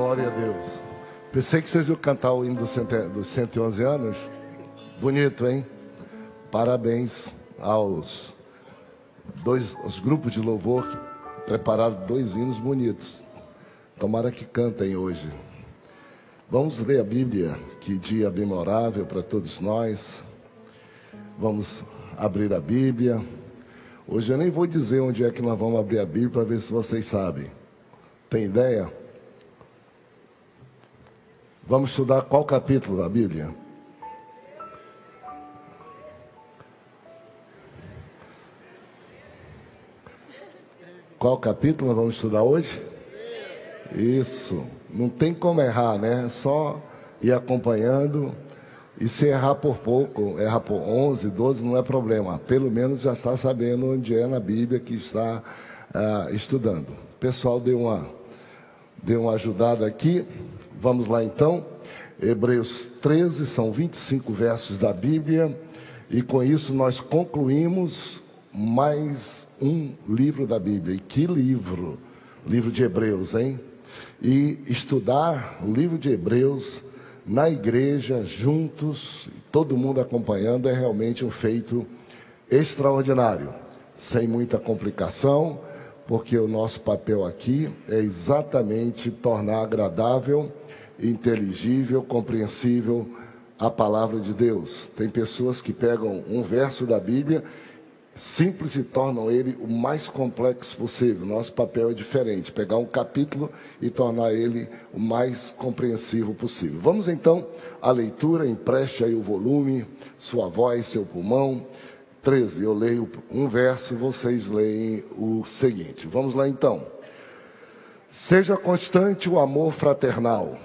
Glória a Deus. Pensei que vocês iam cantar o hino dos cento- dos 111 anos. Bonito, hein? Parabéns aos dois os grupos de louvor que prepararam dois hinos bonitos. Tomara que cantem hoje. Vamos ler a Bíblia, que dia memorável para todos nós. Vamos abrir a Bíblia. Hoje eu nem vou dizer onde é que nós vamos abrir a Bíblia para ver se vocês sabem. Tem ideia? Vamos estudar qual capítulo da Bíblia? Qual capítulo vamos estudar hoje? Isso. Não tem como errar, né? É só ir acompanhando. E se errar por pouco, errar por 11, 12, não é problema. Pelo menos já está sabendo onde é na Bíblia que está ah, estudando. O pessoal deu uma, deu uma ajudada aqui. Vamos lá então. Hebreus 13, são 25 versos da Bíblia. E com isso nós concluímos mais um livro da Bíblia. E que livro! Livro de Hebreus, hein? E estudar o livro de Hebreus na igreja, juntos, todo mundo acompanhando, é realmente um feito extraordinário, sem muita complicação, porque o nosso papel aqui é exatamente tornar agradável, inteligível, compreensível a palavra de Deus. Tem pessoas que pegam um verso da Bíblia simples e tornam ele o mais complexo possível. Nosso papel é diferente, pegar um capítulo e tornar ele o mais compreensivo possível. Vamos então à leitura, empreste aí o volume, sua voz, seu pulmão. 13, eu leio um verso, vocês leem o seguinte. Vamos lá então. Seja constante o amor fraternal.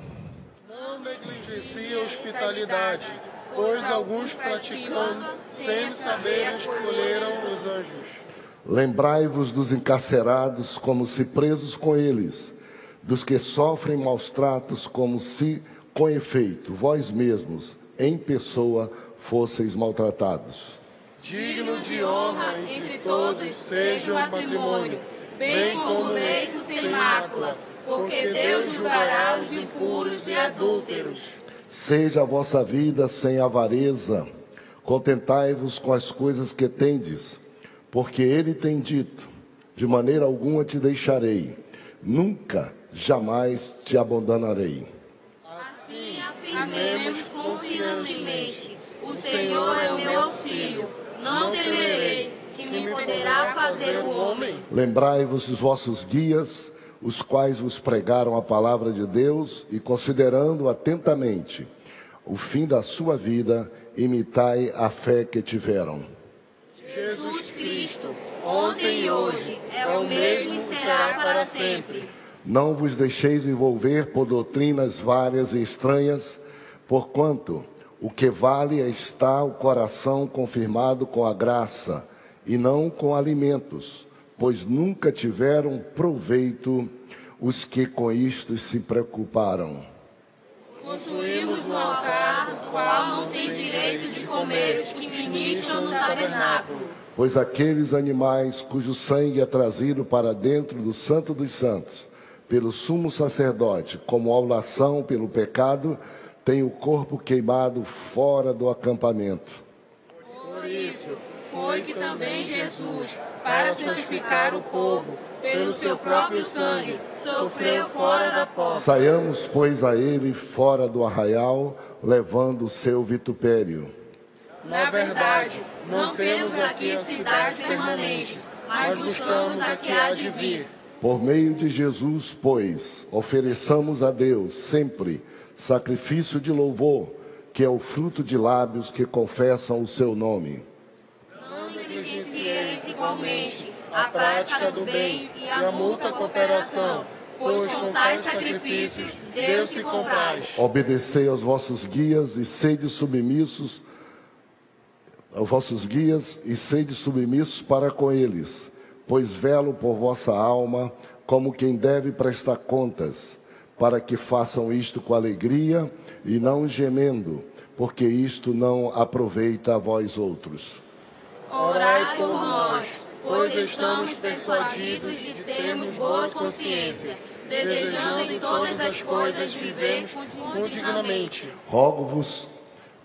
Não negligencie a hospitalidade, pois alguns praticando, sem saber, escolheram os anjos. Lembrai-vos dos encarcerados como se presos com eles, dos que sofrem maus tratos como se, com efeito, vós mesmos, em pessoa, fosseis maltratados. Digno de honra entre todos seja o matrimônio, bem como leito sem mácula, porque Deus julgará os impuros e adúlteros. Seja a vossa vida sem avareza, contentai-vos com as coisas que tendes, porque ele tem dito: de maneira alguma te deixarei, nunca, jamais te abandonarei. Assim afirmemos confiantemente: O Senhor é o meu auxílio, não temerei, que me poderá fazer o homem. Lembrai-vos dos vossos guias, os quais vos pregaram a palavra de Deus, e considerando atentamente o fim da sua vida, imitai a fé que tiveram. Jesus Cristo, ontem e hoje, é o mesmo e será para sempre. Não vos deixeis envolver por doutrinas várias e estranhas, porquanto o que vale é estar o coração confirmado com a graça, e não com alimentos, pois nunca tiveram proveito os que com isto se preocuparam. Possuímos um altar do qual não tem direito de comer os que ministram no tabernáculo. Pois aqueles animais cujo sangue é trazido para dentro do Santo dos Santos, pelo sumo sacerdote, como aulação pelo pecado, têm o corpo queimado fora do acampamento. Por isso, foi que também Jesus, para santificar o povo, pelo seu próprio sangue, sofreu fora da porta. Saiamos, pois, a ele fora do arraial, levando o seu vitupério. Na verdade, não temos aqui a cidade permanente, mas buscamos a que há de vir. Por meio de Jesus, pois, ofereçamos a Deus sempre sacrifício de louvor, que é o fruto de lábios que confessam o seu nome. Não negligencieis igualmente a prática do bem e a mútua cooperação, pois com tais sacrifícios Deus se compraz. Obedecei aos vossos guias e sede submissos aos vossos guias e sede submissos para com eles, pois velo por vossa alma como quem deve prestar contas, para que façam isto com alegria e não gemendo, porque isto não aproveita a vós outros. Orai por nós, pois estamos persuadidos de termos boa consciência, desejando em todas as coisas vivermos dignamente. Rogo-vos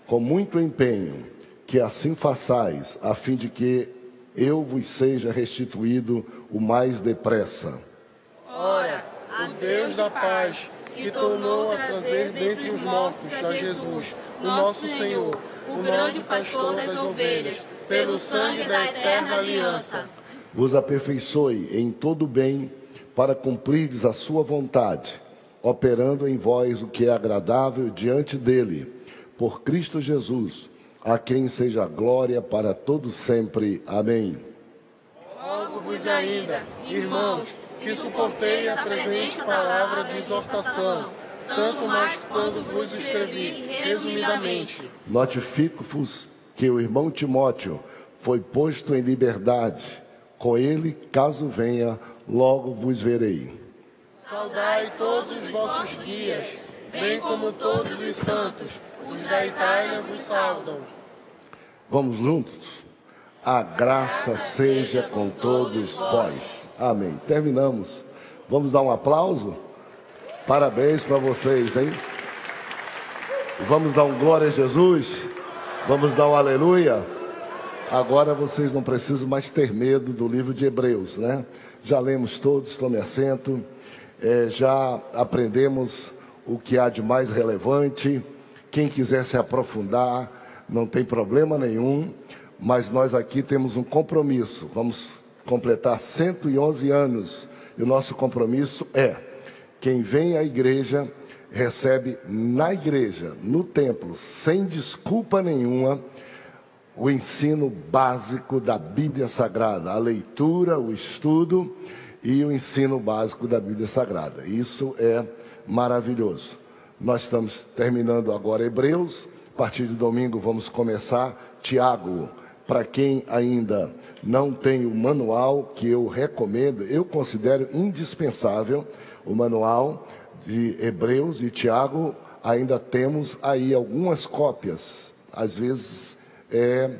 com muito empenho que assim façais, a fim de que eu vos seja restituído o mais depressa. Ora, o Deus da paz, que tornou a trazer dentre os mortos a Jesus, o nosso Senhor, o grande pastor das ovelhas, pelo sangue da eterna aliança. Vos aperfeiçoe em todo bem para cumprirdes a sua vontade, operando em vós o que é agradável diante dele, por Cristo Jesus, a quem seja glória para todo sempre. Amém. Rogo-vos ainda, irmãos, que suportei a presente palavra de exortação, tanto mais quando vos escrevi resumidamente. Notifico-vos que o irmão Timóteo foi posto em liberdade. Com ele, caso venha, logo vos verei. Saudai todos os vossos guias, bem como todos os santos, os da Itália vos saudam. Vamos juntos? A graça seja com todos vós. Amém. Terminamos. Vamos dar um aplauso? Parabéns para vocês, hein? Vamos dar um glória a Jesus? Vamos dar um aleluia? Agora vocês não precisam mais ter medo do livro de Hebreus, né? Já lemos todos, tome assento. É, já aprendemos o que há de mais relevante. Quem quiser se aprofundar, não tem problema nenhum. Mas nós aqui temos um compromisso. Vamos completar 111 anos. E o nosso compromisso é: quem vem à igreja recebe na igreja, no templo, sem desculpa nenhuma, o ensino básico da Bíblia Sagrada, a leitura, o estudo e o ensino básico da Bíblia Sagrada. Isso é maravilhoso. Nós estamos terminando agora Hebreus, a partir de domingo vamos começar Tiago. Para quem ainda não tem o manual, que eu recomendo, eu considero indispensável o manual de Hebreus e Tiago, ainda temos aí algumas cópias. Às vezes é,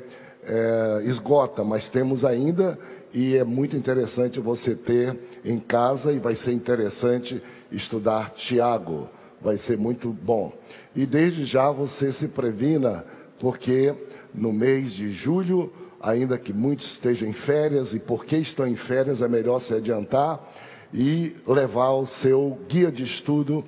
é, esgota, mas temos ainda e é muito interessante você ter em casa e vai ser interessante estudar Tiago, vai ser muito bom. E desde já você se previna, porque no mês de julho, ainda que muitos estejam em férias, e porque estão em férias é melhor se adiantar e levar o seu guia de estudo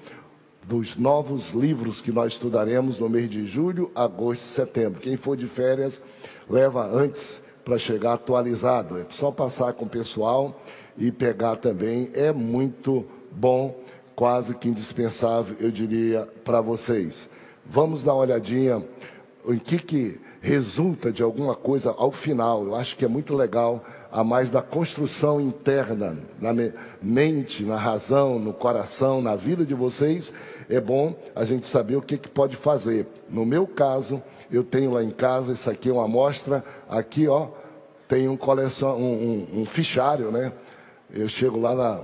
dos novos livros que nós estudaremos no mês de julho, agosto e setembro. Quem for de férias, leva antes para chegar atualizado. É só passar com o pessoal e pegar também. É muito bom, quase que indispensável, eu diria, para vocês. Vamos dar uma olhadinha em que, que resulta de alguma coisa ao final. Eu acho que é muito legal a mais da construção interna, na mente, na razão, no coração, na vida de vocês, é bom a gente saber o que, que pode fazer. No meu caso, eu tenho lá em casa, isso aqui é uma amostra, aqui ó, tem um, colecion, um, um, um fichário, né? Eu chego lá na,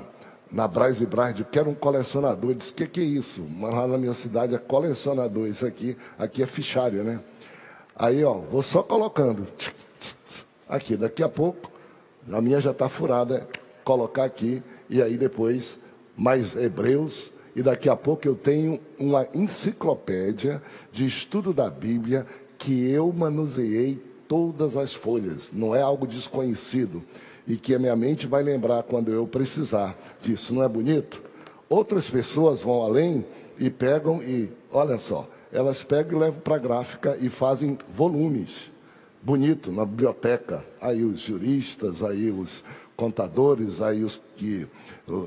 na Braz e Braz, digo, quero um colecionador. Diz, o que, que é isso? Mas lá na minha cidade é colecionador, isso aqui, aqui é fichário, né? Aí, ó, vou só colocando. Aqui, daqui a pouco, a minha já está furada, colocar aqui, e aí depois mais Hebreus, e daqui a pouco eu tenho uma enciclopédia de estudo da Bíblia que eu manuseei todas as folhas, não é algo desconhecido e que a minha mente vai lembrar quando eu precisar disso, não é bonito? Outras pessoas vão além e pegam e, olha só, elas pegam e levam para a gráfica e fazem volumes bonito na biblioteca. Aí os juristas, aí os contadores, aí os que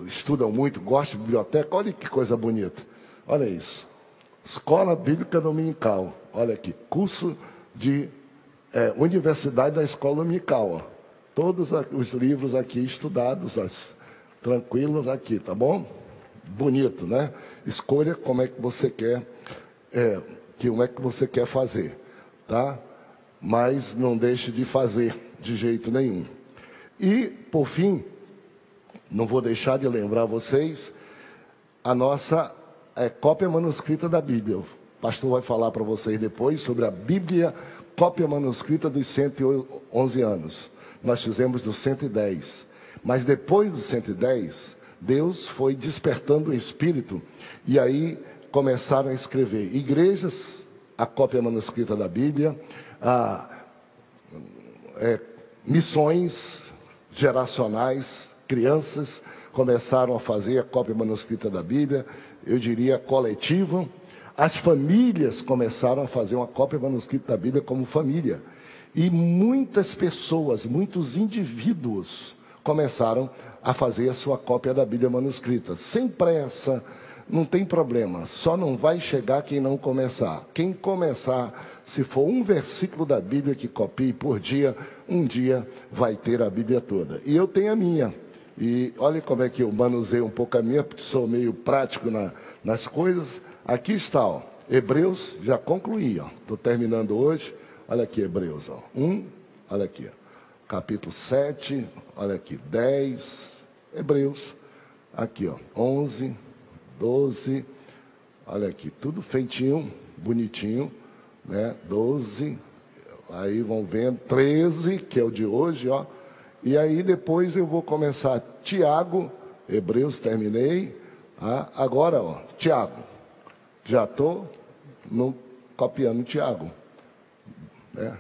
estudam muito, gostam de biblioteca, olha que coisa bonita. Olha isso. Escola Bíblica Dominical. Olha aqui, curso de é, Universidade da Escola Dominical. Ó. Todos os livros aqui estudados, as, tranquilos aqui, tá bom? Bonito, né? Escolha como é que você quer, é, que, como é que você quer fazer, tá? Mas não deixe de fazer de jeito nenhum. E, por fim, não vou deixar de lembrar vocês a nossa é, cópia manuscrita da Bíblia. O pastor vai falar para vocês depois sobre a Bíblia, cópia manuscrita dos 111 anos. nós fizemos do 110. Mas depois do 110, Deus foi despertando o espírito e aí começaram a escrever igrejas, a cópia manuscrita da Bíblia, a, é, missões geracionais, crianças começaram a fazer a cópia manuscrita da Bíblia, eu diria coletiva. As famílias começaram a fazer uma cópia manuscrita da Bíblia como família. E muitas pessoas, muitos indivíduos começaram a fazer a sua cópia da Bíblia manuscrita. Sem pressa, não tem problema, só não vai chegar quem não começar. Quem começar, se for um versículo da Bíblia que copie por dia, um dia vai ter a Bíblia toda. E eu tenho a minha. E olha como é que eu manuseio um pouco a minha, porque sou meio prático na, nas coisas. Aqui está, ó, Hebreus, já concluí, Estou terminando hoje. Olha aqui, Hebreus, ó. Um, olha aqui, ó. capítulo 7, olha aqui, 10, Hebreus, aqui, ó, 11, 12, olha aqui, tudo feitinho, bonitinho, né? 12, aí vão vendo, 13, que é o de hoje, ó. E aí depois eu vou começar Tiago, Hebreus terminei. Ah, agora, ó, Tiago. Já estou copiando Tiago. Né?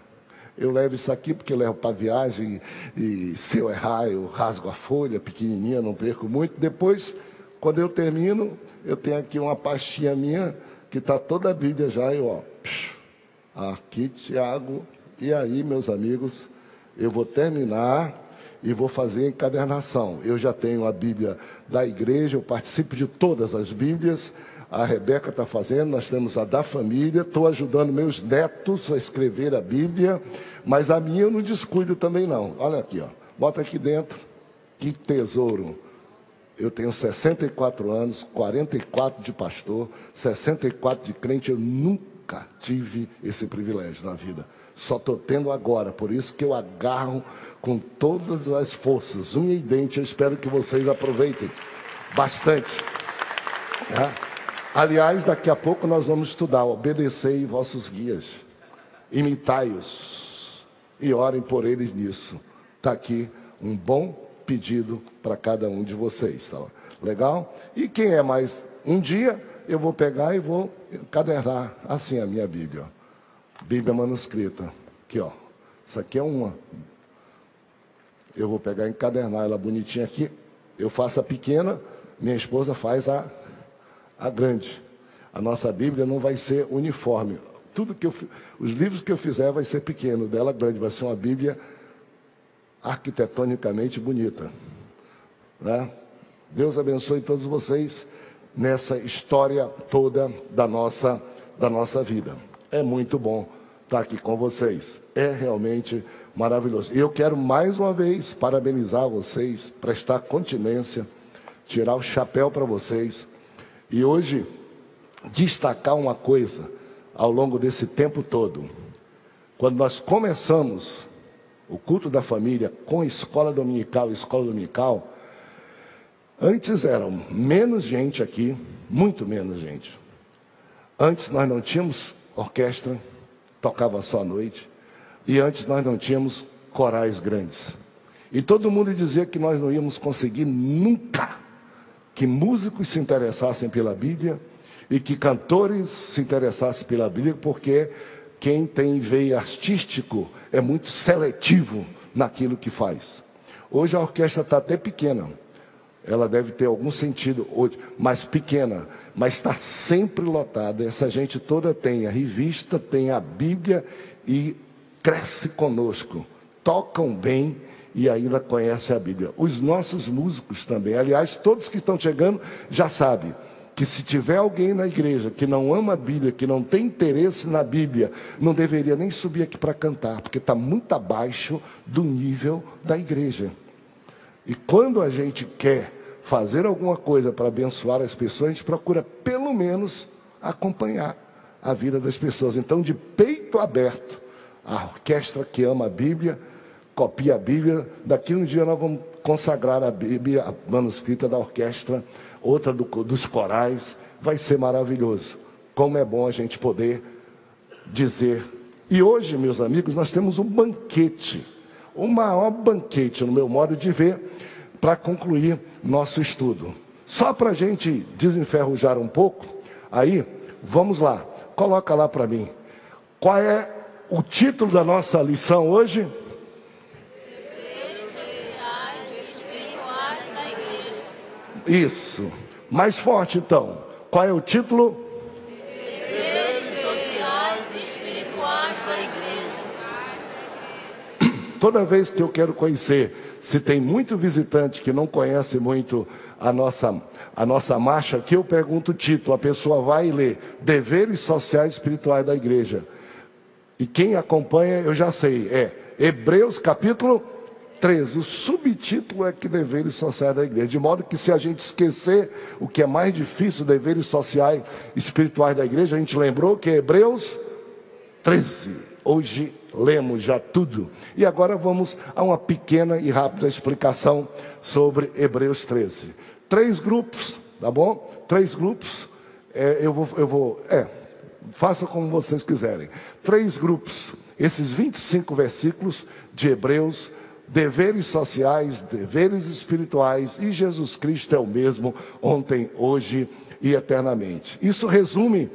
Eu levo isso aqui porque eu levo para viagem e se eu errar eu rasgo a folha pequenininha, não perco muito. Depois, quando eu termino, eu tenho aqui uma pastinha minha que está toda a Bíblia já. Eu, ó, aqui, Tiago. E aí, meus amigos, eu vou terminar e vou fazer encadernação. Eu já tenho a Bíblia da igreja, eu participo de todas as Bíblias. A Rebeca está fazendo, nós temos a da família, estou ajudando meus netos a escrever a Bíblia, mas a minha eu não descuido também não. Olha aqui, ó. Bota aqui dentro. Que tesouro. Eu tenho 64 anos, 44 de pastor, 64 de crente, eu nunca tive esse privilégio na vida. Só estou tendo agora, por isso que eu agarro com todas as forças, unha e dente. Eu espero que vocês aproveitem bastante. É. Aliás, daqui a pouco nós vamos estudar. Obedecei vossos guias, imitai-os e orem por eles nisso. Está aqui um bom pedido para cada um de vocês. Tá? Legal? E quem é mais? Um dia eu vou pegar e vou encadernar assim a minha Bíblia. Bíblia manuscrita. Aqui, ó. Isso aqui é uma eu vou pegar e encadernar ela bonitinha aqui. Eu faço a pequena, minha esposa faz a, a grande. A nossa Bíblia não vai ser uniforme. Tudo que eu, os livros que eu fizer vai ser pequeno, dela grande, vai ser uma Bíblia arquitetonicamente bonita. Né? Deus abençoe todos vocês nessa história toda da nossa, da nossa vida. É muito bom estar aqui com vocês. É realmente maravilhoso. E eu quero mais uma vez parabenizar vocês, prestar continência, tirar o chapéu para vocês. E hoje destacar uma coisa ao longo desse tempo todo. Quando nós começamos o culto da família com escola dominical, escola dominical, antes eram menos gente aqui, muito menos gente. Antes nós não tínhamos orquestra, tocava só à noite. E antes nós não tínhamos corais grandes. E todo mundo dizia que nós não íamos conseguir nunca que músicos se interessassem pela Bíblia e que cantores se interessassem pela Bíblia, porque quem tem veio artístico é muito seletivo naquilo que faz. Hoje a orquestra está até pequena. Ela deve ter algum sentido hoje, mais pequena, mas está sempre lotada. Essa gente toda tem a revista, tem a Bíblia e cresce conosco, tocam bem e ainda conhecem a Bíblia. Os nossos músicos também, aliás, todos que estão chegando já sabem que se tiver alguém na igreja que não ama a Bíblia, que não tem interesse na Bíblia, não deveria nem subir aqui para cantar, porque está muito abaixo do nível da igreja. E quando a gente quer fazer alguma coisa para abençoar as pessoas, a gente procura pelo menos acompanhar a vida das pessoas. Então, de peito aberto, a orquestra que ama a Bíblia, copia a Bíblia. Daqui um dia nós vamos consagrar a Bíblia, a manuscrita da orquestra, outra do, dos corais. Vai ser maravilhoso. Como é bom a gente poder dizer. E hoje, meus amigos, nós temos um banquete. o maior banquete, no meu modo de ver, para concluir nosso estudo. Só para a gente desenferrujar um pouco, aí, vamos lá, coloca lá para mim. Qual é o título da nossa lição hoje? Isso. Mais forte então. Qual é o título? Deveres sociais e espirituais da igreja. Toda vez que eu quero conhecer, se tem muito visitante que não conhece muito a nossa a nossa marcha aqui, eu pergunto o título, a pessoa vai e lê Deveres Sociais e Espirituais da Igreja. E quem acompanha, eu já sei, é Hebreus capítulo 13. O subtítulo é que deveres sociais da igreja. De modo que se a gente esquecer o que é mais difícil, deveres sociais espirituais da igreja, a gente lembrou que é Hebreus 13. Hoje lemos já tudo. E agora vamos a uma pequena e rápida explicação sobre Hebreus 13. Três grupos, tá bom? Três grupos. É, eu vou, eu vou, é, faça como vocês quiserem. Três grupos. Esses 25 versículos de Hebreus deveres sociais, deveres espirituais, e Jesus Cristo é o mesmo ontem, hoje e eternamente. Isso resume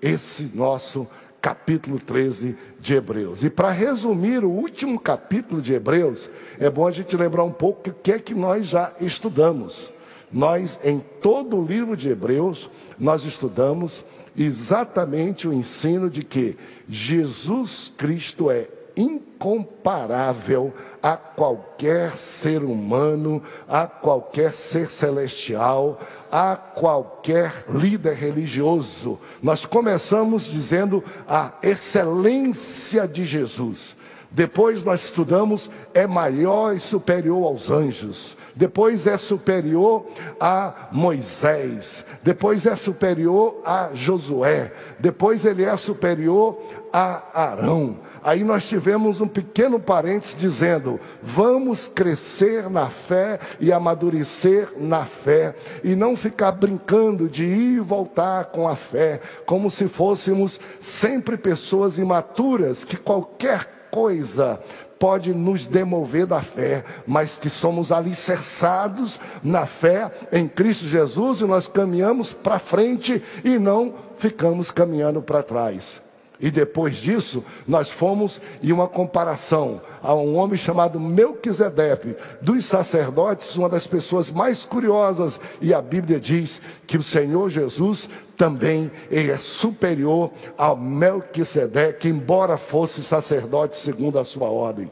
esse nosso capítulo 13 de Hebreus. E para resumir o último capítulo de Hebreus, é bom a gente lembrar um pouco o que é que nós já estudamos. Nós, em todo o livro de Hebreus, nós estudamos exatamente o ensino de que Jesus Cristo é incomparável a qualquer ser humano, a qualquer ser celestial, a qualquer líder religioso. Nós começamos dizendo a excelência de Jesus. Depois nós estudamos é maior e superior aos anjos. Depois é superior a Moisés. Depois é superior a Josué. Depois ele é superior a Arão. Aí nós tivemos um pequeno parênteses dizendo: vamos crescer na fé e amadurecer na fé, e não ficar brincando de ir e voltar com a fé, como se fôssemos sempre pessoas imaturas, que qualquer coisa pode nos demover da fé, mas que somos alicerçados na fé em Cristo Jesus e nós caminhamos para frente e não ficamos caminhando para trás. E depois disso, nós fomos em uma comparação a um homem chamado Melquisedeque, dos sacerdotes, uma das pessoas mais curiosas, e a Bíblia diz que o Senhor Jesus também é superior ao Melquisedeque, embora fosse sacerdote segundo a sua ordem.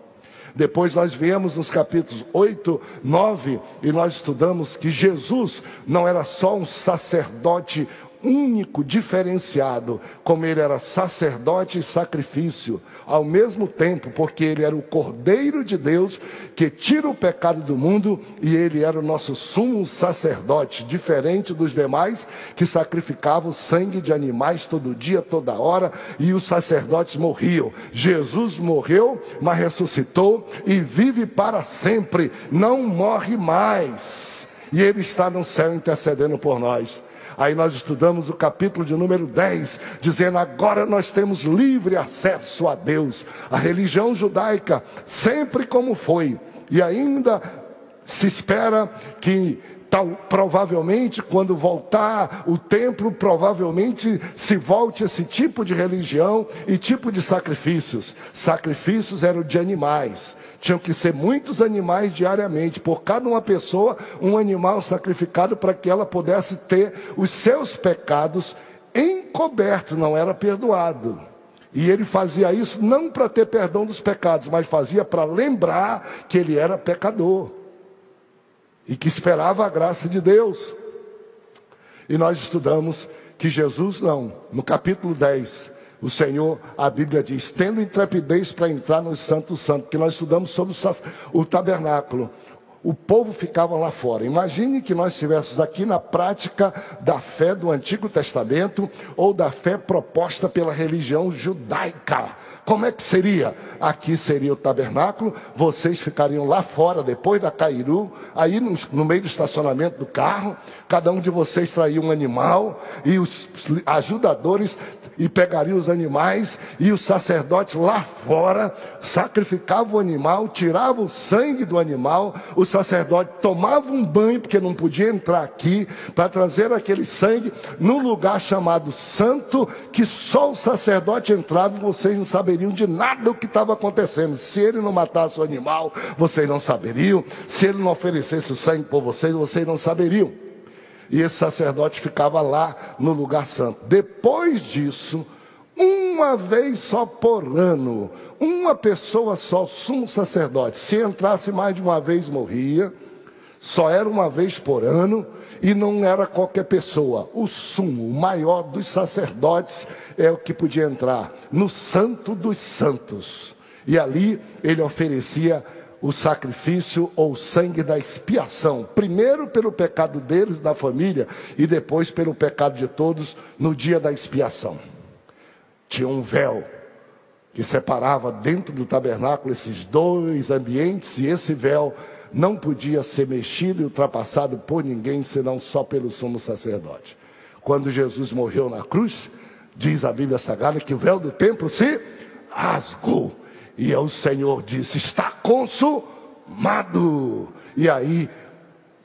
Depois nós viemos nos capítulos 8, 9, e nós estudamos que Jesus não era só um sacerdote único, diferenciado, como ele era sacerdote e sacrifício, ao mesmo tempo, porque ele era o Cordeiro de Deus que tira o pecado do mundo e ele era o nosso sumo sacerdote, diferente dos demais que sacrificavam sangue de animais todo dia, toda hora, e os sacerdotes morriam. Jesus morreu, mas ressuscitou e vive para sempre, não morre mais. E ele está no céu intercedendo por nós. Aí nós estudamos o capítulo de número 10, dizendo: agora nós temos livre acesso a Deus. A religião judaica, sempre como foi, e ainda se espera que Tal, provavelmente, quando voltar o templo, provavelmente se volte esse tipo de religião e tipo de sacrifícios. Sacrifícios eram de animais. Tinham que ser muitos animais diariamente, por cada uma pessoa, um animal sacrificado para que ela pudesse ter os seus pecados encobertos, não era perdoado. E ele fazia isso não para ter perdão dos pecados, mas fazia para lembrar que ele era pecador e que esperava a graça de Deus. E nós estudamos que Jesus não, no capítulo 10, o Senhor, a Bíblia diz, tendo intrepidez para entrar no Santo Santo, que nós estudamos sobre o tabernáculo. O povo ficava lá fora. Imagine que nós estivéssemos aqui na prática da fé do Antigo Testamento ou da fé proposta pela religião judaica Como é que seria? Aqui seria o tabernáculo, vocês ficariam lá fora, depois da Cairu, aí no, no meio do estacionamento do carro, cada um de vocês traria um animal, e os ajudadores e pegaria os animais e os sacerdotes lá fora sacrificavam o animal, tiravam o sangue do animal, o sacerdote tomava um banho, porque não podia entrar aqui, para trazer aquele sangue num lugar chamado santo, que só o sacerdote entrava e vocês não saberiam de nada o que estava acontecendo. Se ele não matasse o animal, vocês não saberiam. Se ele não oferecesse o sangue por vocês, vocês não saberiam. E esse sacerdote ficava lá no lugar santo. Depois disso, uma vez só por ano, uma pessoa só, sumo sacerdote, se entrasse mais de uma vez, morria. Só era uma vez por ano e não era qualquer pessoa. O sumo, o maior dos sacerdotes, é o que podia entrar no Santo dos Santos. E ali ele oferecia o sacrifício ou o sangue da expiação, primeiro pelo pecado deles, da família, e depois pelo pecado de todos no dia da expiação. Tinha um véu que separava dentro do tabernáculo esses dois ambientes, e esse véu não podia ser mexido e ultrapassado por ninguém, senão só pelo sumo sacerdote. Quando Jesus morreu na cruz, diz a Bíblia Sagrada que o véu do templo se rasgou. E o Senhor disse: Está consumado. E aí,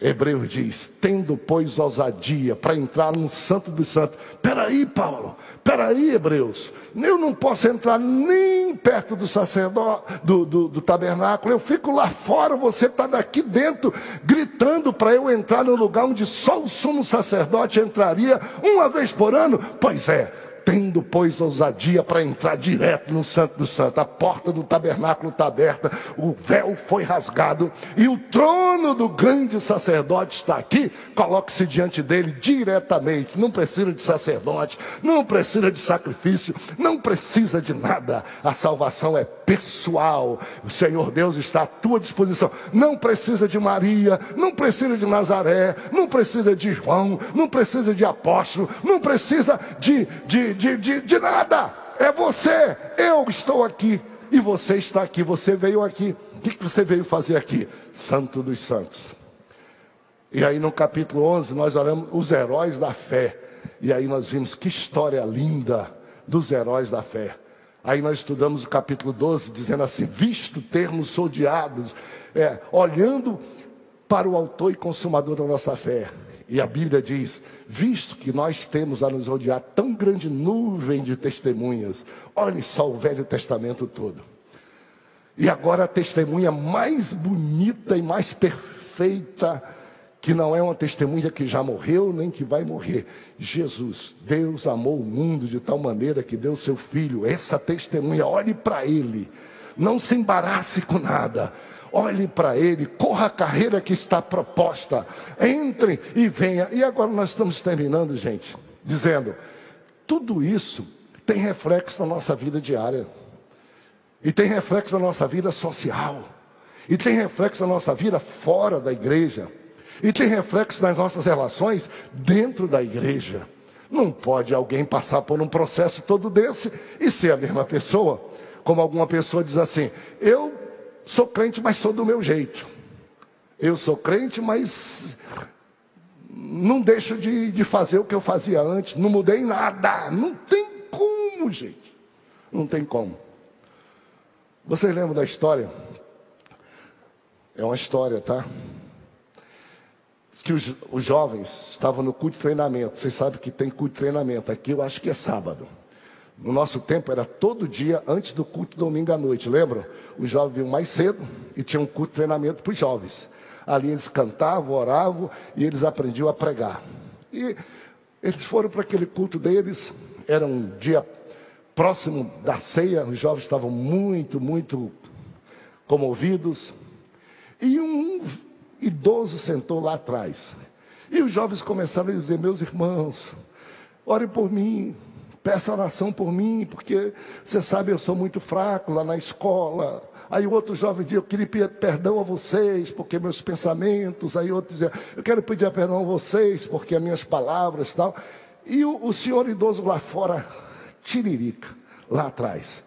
Hebreus diz: Tendo, pois, ousadia para entrar no Santo dos Santos. Peraí, Paulo, peraí, Hebreus. Eu não posso entrar nem perto do sacerdote, do, do, do tabernáculo. Eu fico lá fora, você está daqui dentro, gritando para eu entrar no lugar onde só o sumo sacerdote entraria uma vez por ano. Pois é, tendo, pois, ousadia para entrar direto no Santo do Santo. A porta do tabernáculo está aberta, o véu foi rasgado e o trono do grande sacerdote está aqui. Coloque-se diante dele diretamente. Não precisa de sacerdote, não precisa de sacrifício, não precisa de nada. A salvação é pessoal. O Senhor Deus está à tua disposição. Não precisa de Maria, não precisa de Nazaré, não precisa de João, não precisa de apóstolo, não precisa de, de de, de, de, nada. É você. Eu estou aqui. E você está aqui. Você veio aqui. O que, você veio fazer aqui? Santo dos Santos. E aí no capítulo 11 nós olhamos os heróis da fé. E aí nós vimos que história linda dos heróis da fé. Aí nós estudamos o capítulo 12, dizendo assim: visto termos odiados, é, olhando para o autor e consumador da nossa fé. E a Bíblia diz: visto que nós temos a nos rodear tão grande nuvem de testemunhas, olhe só o Velho Testamento todo. E agora a testemunha mais bonita e mais perfeita, que não é uma testemunha que já morreu nem que vai morrer. Jesus, Deus amou o mundo de tal maneira que deu seu filho. Essa testemunha, olhe para ele. Não se embarace com nada olhe para ele, corra a carreira que está proposta, entre e venha. E agora nós estamos terminando, gente, dizendo: tudo isso tem reflexo na nossa vida diária, e tem reflexo na nossa vida social, e tem reflexo na nossa vida fora da igreja, e tem reflexo nas nossas relações dentro da igreja. Não pode alguém passar por um processo todo desse e ser a mesma pessoa. Como alguma pessoa diz assim: eu sou crente, mas sou do meu jeito. Eu sou crente, mas não deixo de, de fazer o que eu fazia antes. Não mudei nada. Não tem como, gente. Não tem como. Vocês lembram da história? É uma história, tá? Diz que os, os jovens estavam no culto de treinamento. Vocês sabem que tem culto de treinamento. Aqui eu acho que é sábado. No nosso tempo era todo dia antes do culto domingo à noite, lembram? Os jovens vinham mais cedo e tinha um culto de treinamento para os jovens. Ali eles cantavam, oravam e eles aprendiam a pregar. E eles foram para aquele culto deles, era um dia próximo da ceia, os jovens estavam muito, muito comovidos. E um idoso sentou lá atrás. E os jovens começaram a dizer: Meus irmãos, orem por mim, Peça oração por mim, porque você sabe, eu sou muito fraco lá na escola. Aí o outro jovem dizia, eu queria pedir perdão a vocês, porque meus pensamentos. Aí outro dizia, eu quero pedir perdão a vocês, porque as minhas palavras e tal. E o, o senhor idoso lá fora, tiririca, lá atrás,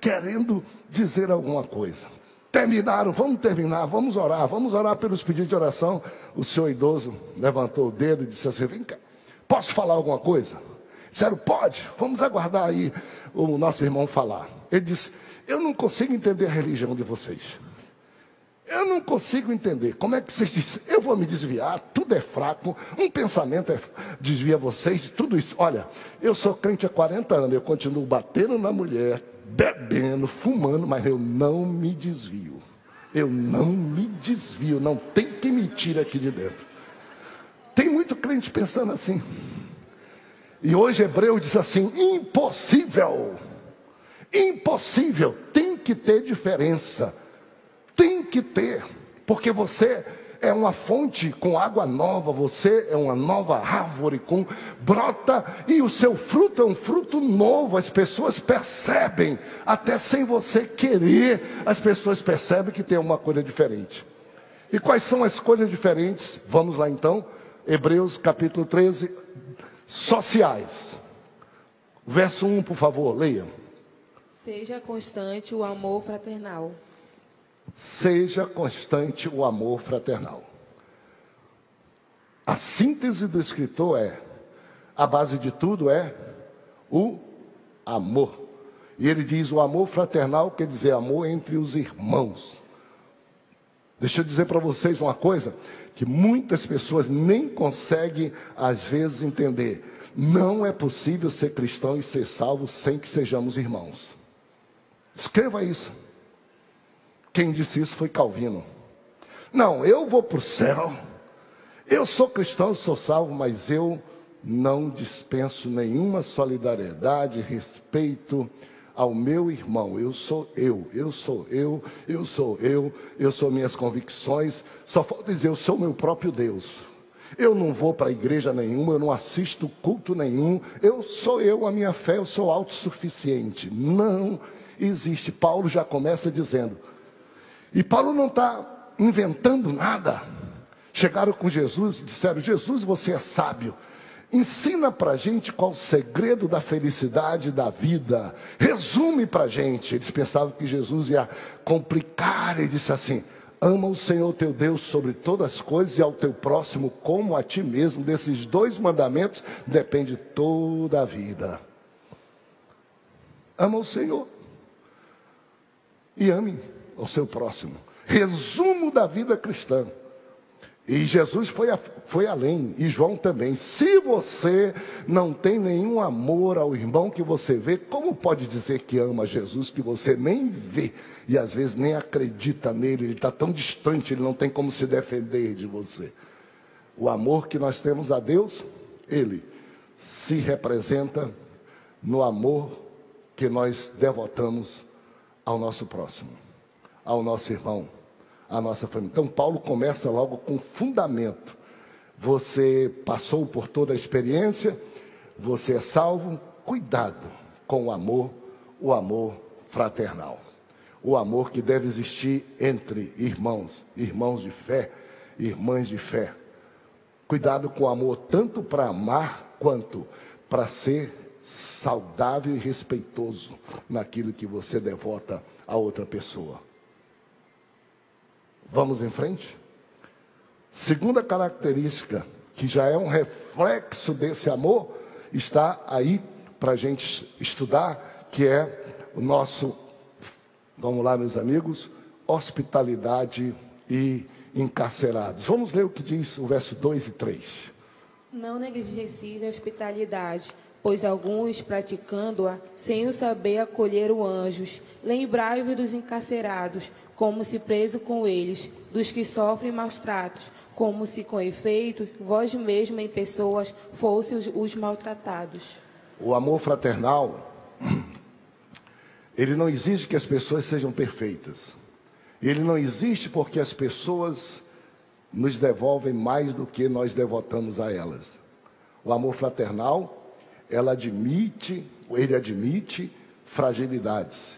querendo dizer alguma coisa. Terminaram, vamos terminar, vamos orar, vamos orar pelos pedidos de oração. O senhor idoso levantou o dedo e disse assim: Vem cá, posso falar alguma coisa? Disseram, pode, vamos aguardar aí o nosso irmão falar. Ele disse: Eu não consigo entender a religião de vocês. Eu não consigo entender. Como é que vocês dizem? Eu vou me desviar, tudo é fraco, um pensamento é, desvia vocês, tudo isso. Olha, eu sou crente há 40 anos, eu continuo batendo na mulher, bebendo, fumando, mas eu não me desvio. Eu não me desvio, não tem que me aqui de dentro. Tem muito crente pensando assim. E hoje Hebreu diz assim: impossível, impossível, tem que ter diferença tem que ter, porque você é uma fonte com água nova, você é uma nova árvore com brota e o seu fruto é um fruto novo. As pessoas percebem, até sem você querer, as pessoas percebem que tem uma coisa diferente. E quais são as coisas diferentes? Vamos lá então, Hebreus capítulo 13, sociais. Verso 1, por favor, leia. Seja constante o amor fraternal. Seja constante o amor fraternal. A síntese do escritor é: a base de tudo é o amor. E ele diz: o amor fraternal quer dizer amor entre os irmãos. Deixa eu dizer para vocês uma coisa que muitas pessoas nem conseguem, às vezes, entender. Não é possível ser cristão e ser salvo sem que sejamos irmãos. Escreva isso. Quem disse isso foi Calvino. Não, eu vou para o céu. Eu sou cristão, sou salvo, mas eu não dispenso nenhuma solidariedade, respeito ao meu irmão. Eu sou eu, eu sou eu, eu sou eu, eu sou minhas convicções. Só falta dizer, eu sou meu próprio Deus. Eu não vou para igreja nenhuma, eu não assisto culto nenhum. Eu sou eu, a minha fé, eu sou autossuficiente. Não existe. Paulo já começa dizendo: e Paulo não está inventando nada. Chegaram com Jesus e disseram: Jesus, você é sábio. Ensina para gente qual o segredo da felicidade da vida. Resume para gente. Eles pensavam que Jesus ia complicar. Ele disse assim: Ama o Senhor teu Deus sobre todas as coisas e ao teu próximo como a ti mesmo. Desses dois mandamentos depende toda a vida. Ama o Senhor e ame ao seu próximo. Resumo da vida cristã. E Jesus foi, a, foi além, e João também. Se você não tem nenhum amor ao irmão que você vê, como pode dizer que ama Jesus que você nem vê e às vezes nem acredita nele? Ele está tão distante, ele não tem como se defender de você. O amor que nós temos a Deus, ele se representa no amor que nós devotamos ao nosso próximo ao nosso irmão, à nossa família. Então, Paulo começa logo com fundamento. Você passou por toda a experiência, você é salvo, cuidado com o amor, o amor fraternal. O amor que deve existir entre irmãos, irmãos de fé, irmãs de fé. Cuidado com o amor, tanto para amar quanto para ser saudável e respeitoso naquilo que você devota a outra pessoa. Vamos em frente? Segunda característica, que já é um reflexo desse amor, está aí para a gente estudar, que é o nosso, vamos lá, meus amigos, hospitalidade e encarcerados. Vamos ler o que diz o verso 2 e 3. Não negligencie a hospitalidade, pois alguns, praticando-a, sem o saber, acolheram anjos. Lembrai-vos dos encarcerados, como se preso com eles, dos que sofrem maus tratos, como se com efeito vós mesmo em pessoas fossem os, os maltratados. O amor fraternal, ele não exige que as pessoas sejam perfeitas. Ele não existe porque as pessoas nos devolvem mais do que nós devotamos a elas. O amor fraternal, ela admite, ele admite fragilidades.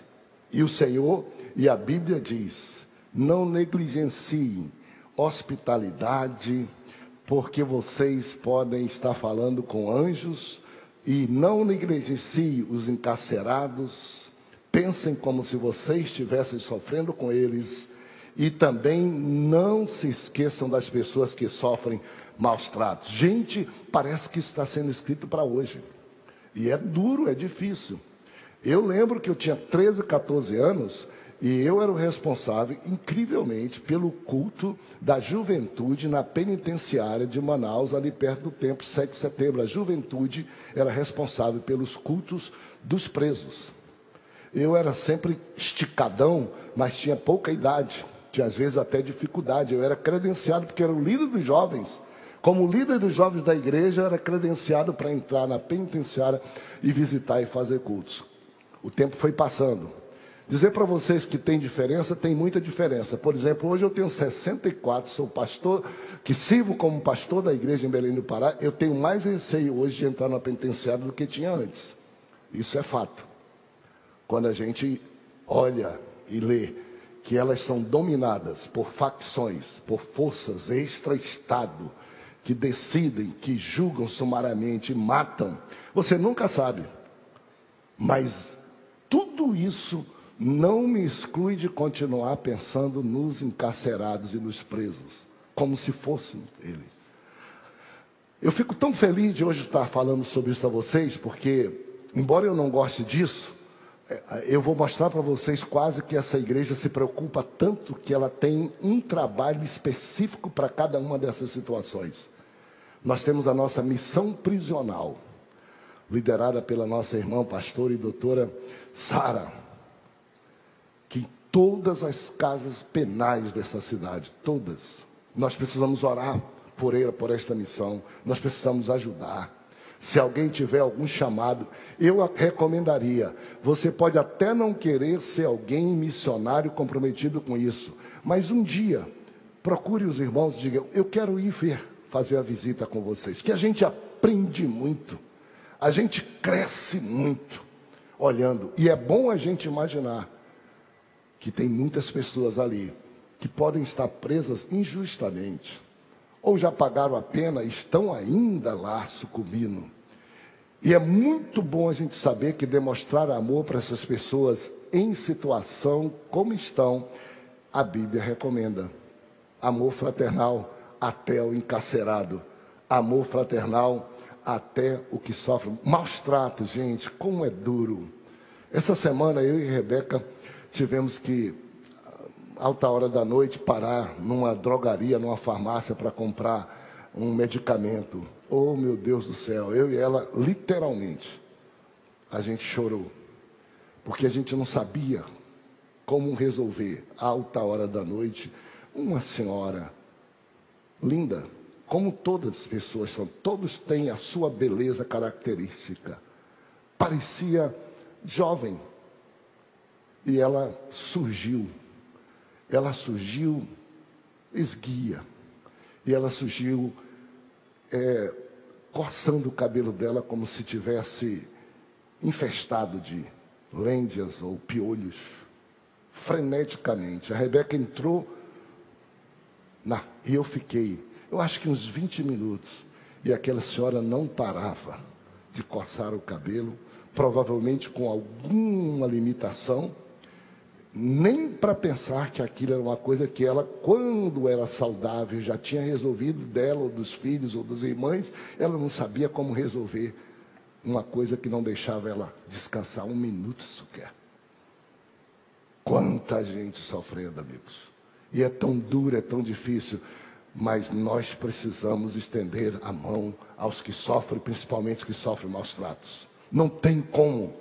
E o Senhor e a Bíblia diz: não negligenciem hospitalidade, porque vocês podem estar falando com anjos, e não negligenciem os encarcerados, Pensem como se vocês estivessem sofrendo com eles. E também não se esqueçam das pessoas que sofrem maus tratos. Gente, parece que está sendo escrito para hoje. E é duro, é difícil. Eu lembro que eu tinha 13, 14 anos e eu era o responsável, incrivelmente, pelo culto da juventude na penitenciária de Manaus, ali perto do templo 7 de setembro. A juventude era responsável pelos cultos dos presos. Eu era sempre esticadão, mas tinha pouca idade, tinha às vezes até dificuldade. Eu era credenciado porque era o líder dos jovens. Como líder dos jovens da igreja, eu era credenciado para entrar na penitenciária e visitar e fazer cultos. O tempo foi passando. Dizer para vocês que tem diferença, tem muita diferença. Por exemplo, hoje eu tenho 64, sou pastor, que sirvo como pastor da igreja em Belém do Pará. Eu tenho mais receio hoje de entrar na penitenciária do que tinha antes. Isso é fato. Quando a gente olha e lê que elas são dominadas por facções, por forças extra-estado, que decidem, que julgam sumariamente, matam, você nunca sabe. Mas tudo isso não me exclui de continuar pensando nos encarcerados e nos presos, como se fossem eles. Eu fico tão feliz de hoje estar falando sobre isso a vocês, porque, embora eu não goste disso, é, eu vou mostrar para vocês quase que essa igreja se preocupa tanto que ela tem um trabalho específico para cada uma dessas situações. Nós temos a nossa missão prisional, liderada pela nossa irmã pastora e doutora Sara todas as casas penais dessa cidade, todas. Nós precisamos orar por ela, por esta missão. Nós precisamos ajudar. Se alguém tiver algum chamado, eu recomendaria. Você pode até não querer ser alguém missionário comprometido com isso, mas um dia procure os irmãos e diga: Eu quero ir ver, fazer a visita com vocês. Que a gente aprende muito, a gente cresce muito olhando, e é bom a gente imaginar que tem muitas pessoas ali que podem estar presas injustamente, ou já pagaram a pena e estão ainda lá sucumbindo. E é muito bom a gente saber que demonstrar amor para essas pessoas em situação como estão, a Bíblia recomenda. Amor fraternal até o encarcerado. Amor fraternal até o que sofre. Maus tratos, gente, como é duro. Essa semana eu e Rebeca tivemos que, alta hora da noite, parar numa drogaria, numa farmácia para comprar um medicamento. Oh, meu Deus do céu, eu e ela, literalmente, a gente chorou. Porque a gente não sabia como resolver, alta hora da noite, uma senhora linda, como todas as pessoas são, todos têm a sua beleza característica. Parecia jovem, e ela surgiu. Ela surgiu esguia. E ela surgiu é, coçando o cabelo dela como se tivesse infestado de lêndias ou piolhos. Freneticamente. A Rebeca entrou na, e eu fiquei, eu acho que uns 20 minutos. E aquela senhora não parava de coçar o cabelo, provavelmente com alguma limitação nem para pensar que aquilo era uma coisa que ela, quando era saudável, já tinha resolvido dela, ou dos filhos, ou dos irmãos, ela não sabia como resolver uma coisa que não deixava ela descansar um minuto sequer. Quanta gente sofrendo, amigos. E é tão duro, é tão difícil, mas nós precisamos estender a mão aos que sofrem, principalmente os que sofrem maus tratos. Não tem como.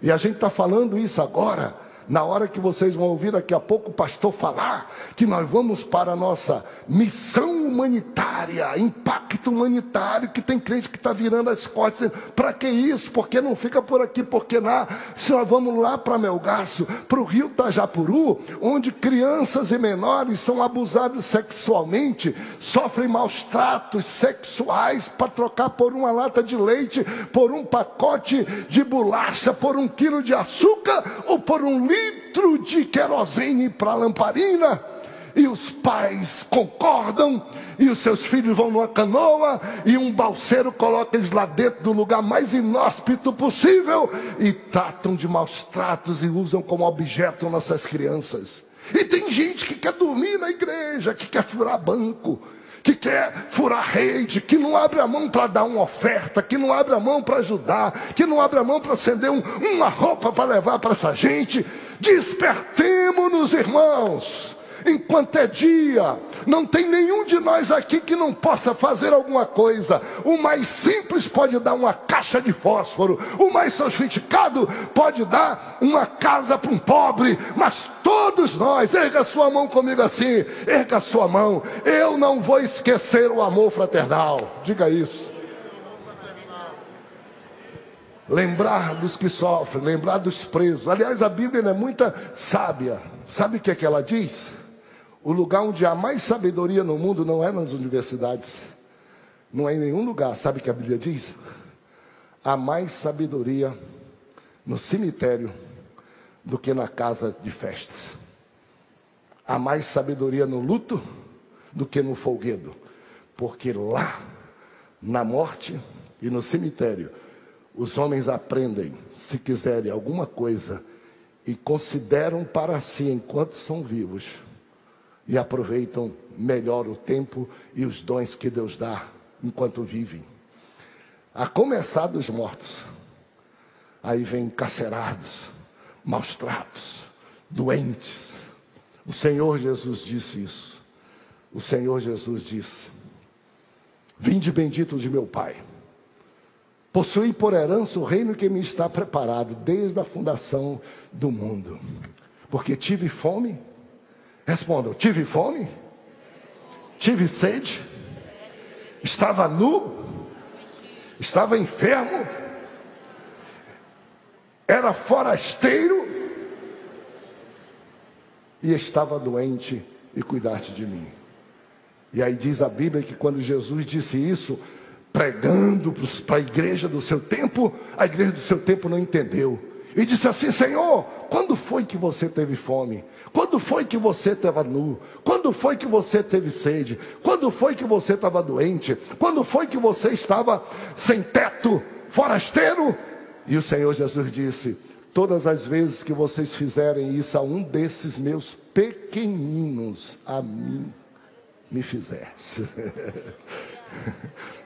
E a gente está falando isso agora na hora que vocês vão ouvir daqui a pouco o pastor falar que nós vamos para a nossa missão humanitária, impacto humanitário, que tem crente que está virando as costas, para que isso? Porque não fica por aqui, porque lá, se nós vamos lá para Melgaço, para o rio Tajapuru, onde crianças e menores são abusados sexualmente, sofrem maus tratos sexuais para trocar por uma lata de leite, por um pacote de bolacha, por um quilo de açúcar ou por um litro litro de querosene para lamparina. e os pais concordam, e os seus filhos vão numa canoa, e um balseiro coloca eles lá dentro do lugar mais inóspito possível, e tratam de maus tratos e usam como objeto nossas crianças. E tem gente que quer dormir na igreja, que quer furar banco, que quer furar rede, que não abre a mão para dar uma oferta, que não abre a mão para ajudar, que não abre a mão para acender um, uma roupa para levar para essa gente. Despertemos-nos, irmãos enquanto é dia. Não tem nenhum de nós aqui que não possa fazer alguma coisa. O mais simples pode dar uma caixa de fósforo, o mais sofisticado pode dar uma casa para um pobre, mas todos nós, erga sua mão comigo assim, erga sua mão. Eu não vou esquecer o amor fraternal. Diga isso. Lembrar dos que sofrem, lembrar dos presos. Aliás, a Bíblia é muito sábia. Sabe o que, é que ela diz? O lugar onde há mais sabedoria no mundo não é nas universidades. Não é em nenhum lugar. Sabe o que a Bíblia diz? Há mais sabedoria no cemitério do que na casa de festas. Há mais sabedoria no luto do que no folguedo. Porque lá, na morte e no cemitério, os homens aprendem, se quiserem alguma coisa, e consideram para si enquanto são vivos e aproveitam melhor o tempo e os dons que Deus dá enquanto vivem. A começar dos mortos, aí vem encarcerados, maus tratos, doentes. O Senhor Jesus disse isso. O Senhor Jesus disse: Vinde bendito de meu Pai. Possui por herança o reino que me está preparado desde a fundação do mundo. Porque tive fome Respondam: tive fome? Tive sede? Estava nu? Estava enfermo? Era forasteiro? E estava doente e cuidaste de mim. E aí diz a Bíblia que quando Jesus disse isso, pregando para a igreja do seu tempo, a igreja do seu tempo não entendeu. E disse assim: Senhor, quando foi que você teve fome? Quando foi que você estava nu? Quando foi que você teve sede? Quando foi que você estava doente? Quando foi que você estava sem teto, forasteiro? E o Senhor Jesus disse: Todas as vezes que vocês fizerem isso a um desses meus pequeninos, a mim me fizeste.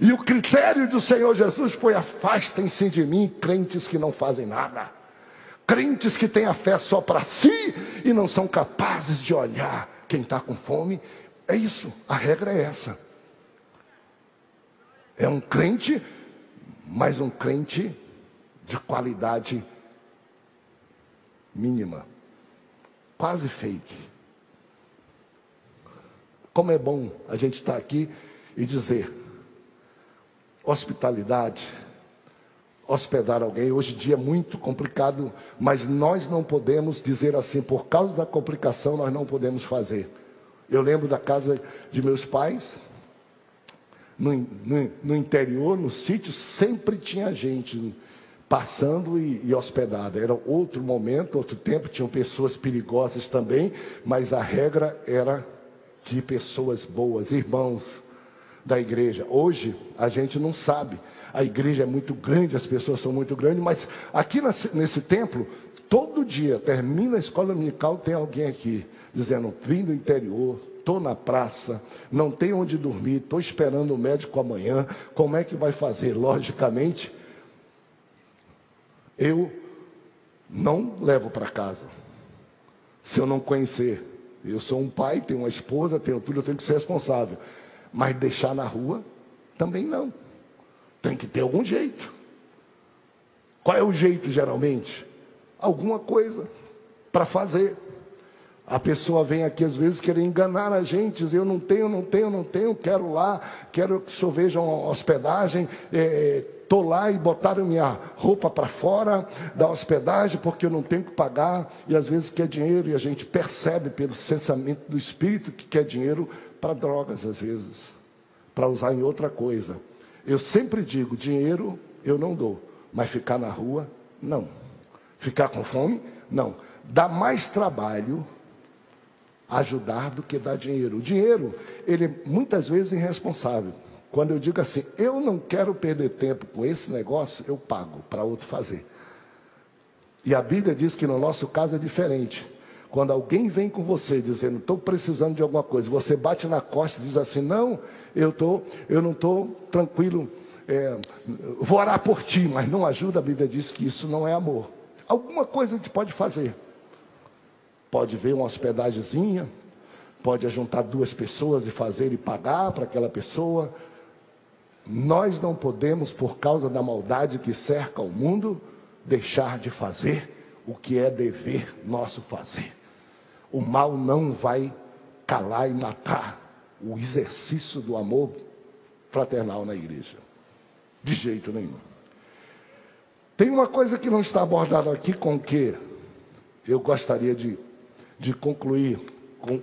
e o critério do Senhor Jesus foi: afastem-se de mim, crentes que não fazem nada. Crentes que têm a fé só para si e não são capazes de olhar quem está com fome. É isso, a regra é essa. É um crente, mas um crente de qualidade mínima, quase fake. Como é bom a gente estar aqui e dizer: hospitalidade hospedar alguém. Hoje em dia é muito complicado, mas nós não podemos dizer assim, por causa da complicação, nós não podemos fazer. Eu lembro da casa de meus pais, no, no, no interior, no sítio, sempre tinha gente passando e, e hospedada. Era outro momento, outro tempo, tinham pessoas perigosas também, mas a regra era de pessoas boas, irmãos da igreja. Hoje a gente não sabe a igreja é muito grande, as pessoas são muito grandes, mas aqui nesse, templo, todo dia, termina a escola dominical, tem alguém aqui dizendo: vim do interior, estou na praça, não tenho onde dormir, estou esperando o médico amanhã, como é que vai fazer? Logicamente, eu não levo para casa. Se eu não conhecer, eu sou um pai, tenho uma esposa, tenho tudo, eu tenho que ser responsável. Mas deixar na rua, também não. Tem que ter algum jeito. Qual é o jeito, geralmente? Alguma coisa para fazer. A pessoa vem aqui às vezes querer enganar a gente, dizer eu não tenho, não tenho, não tenho, quero lá, quero que o senhor veja uma hospedagem, estou é, lá e botaram minha roupa para fora da hospedagem porque eu não tenho que pagar, e às vezes quer dinheiro, e a gente percebe pelo sensamento do espírito que quer dinheiro para drogas, às vezes, para usar em outra coisa. Eu sempre digo: dinheiro eu não dou, mas ficar na rua, não. Ficar com fome, não. Dá mais trabalho ajudar do que dar dinheiro. O dinheiro, ele é muitas vezes irresponsável. Quando eu digo assim, eu não quero perder tempo com esse negócio, eu pago para outro fazer. E a Bíblia diz que no nosso caso é diferente. Quando alguém vem com você dizendo, estou precisando de alguma coisa, você bate na costa e diz assim, não, eu, tô, eu não estou tranquilo, é, vou orar por ti, mas não ajuda, a Bíblia diz que isso não é amor. Alguma coisa a gente pode fazer. Pode ver uma hospedagemzinha, pode juntar duas pessoas e fazer e pagar para aquela pessoa. Nós não podemos, por causa da maldade que cerca o mundo, deixar de fazer o que é dever nosso fazer. O mal não vai calar e matar o exercício do amor fraternal na igreja. De jeito nenhum. Tem uma coisa que não está abordada aqui com que eu gostaria de, de concluir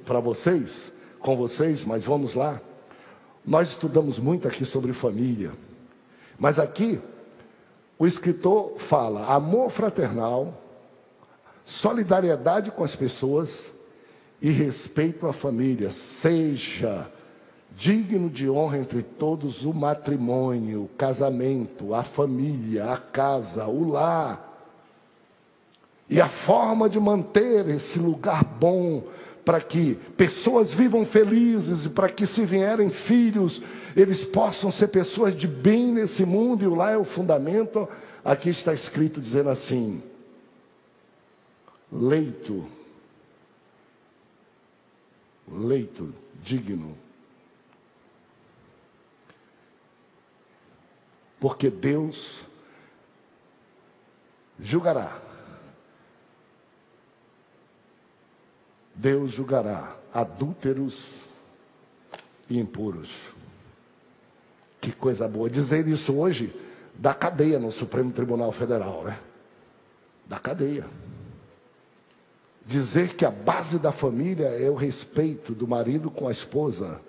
para vocês, com vocês, mas vamos lá. Nós estudamos muito aqui sobre família, mas aqui o escritor fala amor fraternal, solidariedade com as pessoas, e respeito à família. Seja digno de honra entre todos o matrimônio, o casamento, a família, a casa, o lar. E a forma de manter esse lugar bom para que pessoas vivam felizes e para que se vierem filhos, eles possam ser pessoas de bem nesse mundo, e o lar é o fundamento. Aqui está escrito dizendo assim: leito leito digno. Porque Deus julgará. Deus julgará adúlteros e impuros. Que coisa boa. Dizer isso hoje da cadeia no Supremo Tribunal Federal, né? Da cadeia. Dizer que a base da família é o respeito do marido com a esposa.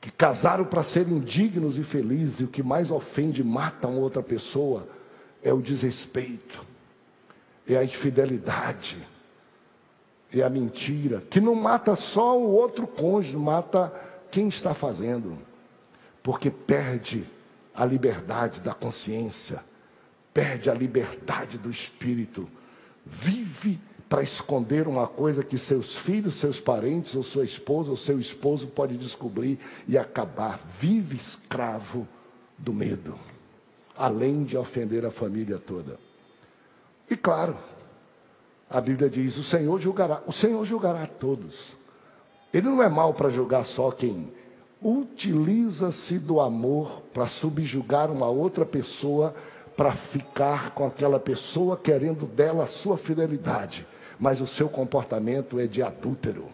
Que casaram para serem dignos e felizes, e o que mais ofende e mata uma outra pessoa é o desrespeito, é a infidelidade, é a mentira, que não mata só o outro cônjuge, mata quem está fazendo, porque perde a liberdade da consciência, perde a liberdade do espírito vive para esconder uma coisa que seus filhos, seus parentes, ou sua esposa, ou seu esposo pode descobrir e acabar. Vive escravo do medo, além de ofender a família toda. E claro, a Bíblia diz: o Senhor julgará, o Senhor julgará a todos. Ele não é mal para julgar só quem utiliza-se do amor para subjugar uma outra pessoa para ficar com aquela pessoa querendo dela a sua fidelidade, mas o seu comportamento é de adúltero.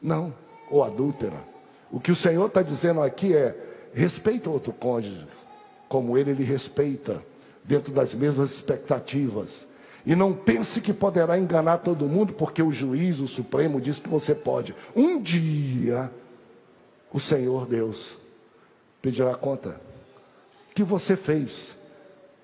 Não, ou adúltera. O que o Senhor está dizendo aqui é: respeita o outro cônjuge, como ele lhe respeita, dentro das mesmas expectativas. E não pense que poderá enganar todo mundo, porque o juiz, o Supremo, diz que você pode. Um dia, o Senhor Deus pedirá conta que você fez,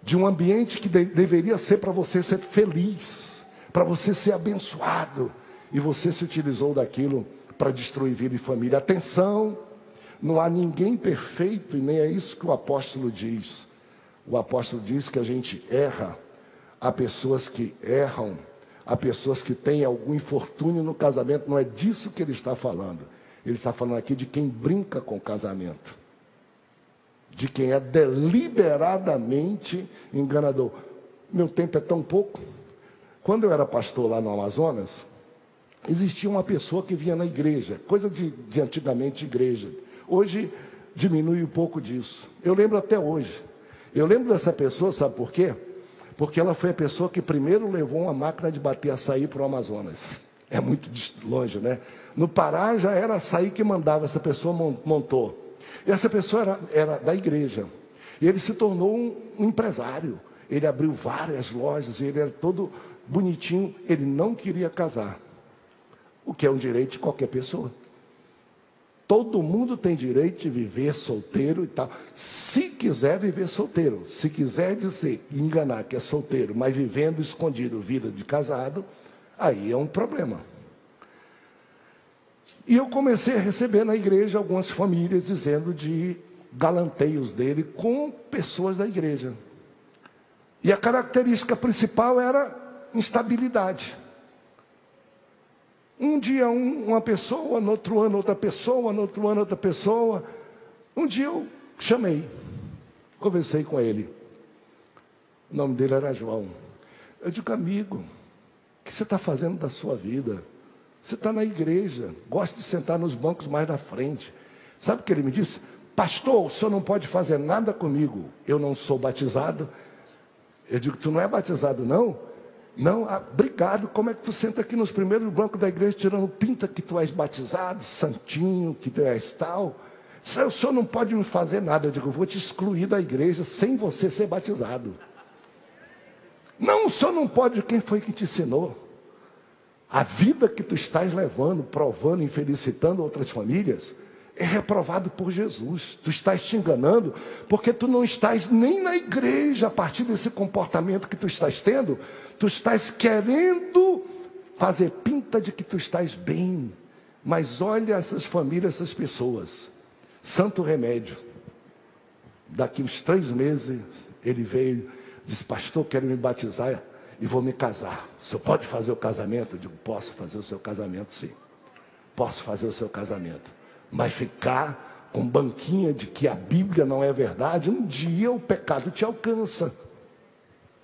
de um ambiente que de, deveria ser para você ser feliz, para você ser abençoado, e você se utilizou daquilo para destruir vida e família. Atenção, não há ninguém perfeito e nem é isso que o apóstolo diz. O apóstolo diz que a gente erra, há pessoas que erram, há pessoas que têm algum infortúnio no casamento, não é disso que ele está falando. Ele está falando aqui de quem brinca com o casamento de quem é deliberadamente enganador. Meu tempo é tão pouco. Quando eu era pastor lá no Amazonas, existia uma pessoa que vinha na igreja, coisa de, de antigamente igreja. Hoje diminui um pouco disso. Eu lembro até hoje. Eu lembro dessa pessoa, sabe por quê? Porque ela foi a pessoa que primeiro levou uma máquina de bater açaí para o Amazonas. É muito longe, né? No Pará já era açaí que mandava, essa pessoa montou. E essa pessoa era, era da igreja. E ele se tornou um, um empresário. Ele abriu várias lojas ele era todo bonitinho. Ele não queria casar. O que é um direito de qualquer pessoa. Todo mundo tem direito de viver solteiro e tal. Se quiser viver solteiro, se quiser dizer, enganar que é solteiro, mas vivendo escondido vida de casado, Aí é um problema. E eu comecei a receber na igreja algumas famílias dizendo de galanteios dele com pessoas da igreja. E a característica principal era instabilidade. Um dia um, uma pessoa, no outro ano outra pessoa, no outro ano outra pessoa. Um dia eu chamei, conversei com ele. O nome dele era João. Eu digo, amigo, o que você está fazendo da sua vida? Você está na igreja, gosta de sentar nos bancos mais na frente. Sabe o que ele me disse? Pastor, o senhor não pode fazer nada comigo. Eu não sou batizado. Eu digo, tu não é batizado, não? Não, ah, obrigado. Como é que tu senta aqui nos primeiros bancos da igreja tirando pinta que tu és batizado, santinho, que tu és tal? O senhor não pode me fazer nada. Eu digo, eu vou te excluir da igreja sem você ser batizado. Não, o senhor não pode. Quem foi que te ensinou? A vida que tu estás levando, provando e felicitando outras famílias, é reprovado por Jesus. Tu estás te enganando, porque tu não estás nem na igreja a partir desse comportamento que tu estás tendo. Tu estás querendo fazer pinta de que tu estás bem. Mas olha essas famílias, essas pessoas. Santo remédio. Daqui uns três meses, ele veio, disse, pastor, quero me batizar e vou me casar. O senhor pode fazer o casamento? Eu digo, posso fazer o seu casamento, sim. Posso fazer o seu casamento. Mas ficar com banquinha de que a Bíblia não é verdade, um dia o pecado te alcança.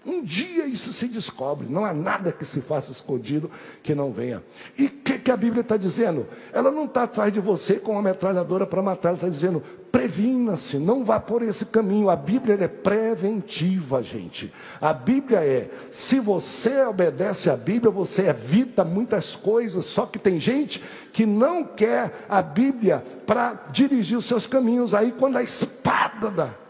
Um dia isso se descobre, não há nada que se faça escondido que não venha. E o que, que, a Bíblia está dizendo? Ela não está atrás de você com uma metralhadora para matar, ela está dizendo: previna-se, não vá por esse caminho. A Bíblia é preventiva, gente. A Bíblia é: se você obedece à Bíblia, você evita muitas coisas. Só que tem gente que não quer a Bíblia para dirigir os seus caminhos. Aí, quando a espada da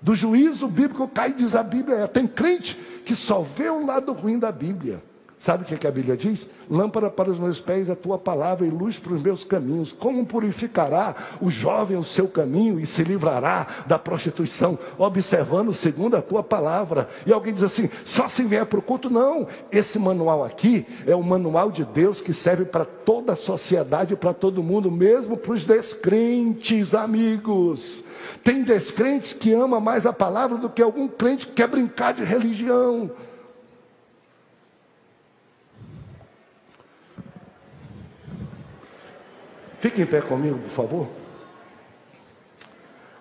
do juízo bíblico cai, diz a Bíblia. É, tem crente que só vê o lado ruim da Bíblia. Sabe o que, que a Bíblia diz? Lâmpada para os meus pés é a tua palavra e luz para os meus caminhos. Como purificará o jovem o seu caminho e se livrará da prostituição? Observando segundo a tua palavra. E alguém diz assim: só se vier para o culto? Não. Esse manual aqui é o manual de Deus que serve para toda a sociedade, para todo mundo, mesmo para os descrentes, amigos. Tem descrentes que ama mais a palavra do que algum crente que quer brincar de religião. Fique em pé comigo, por favor.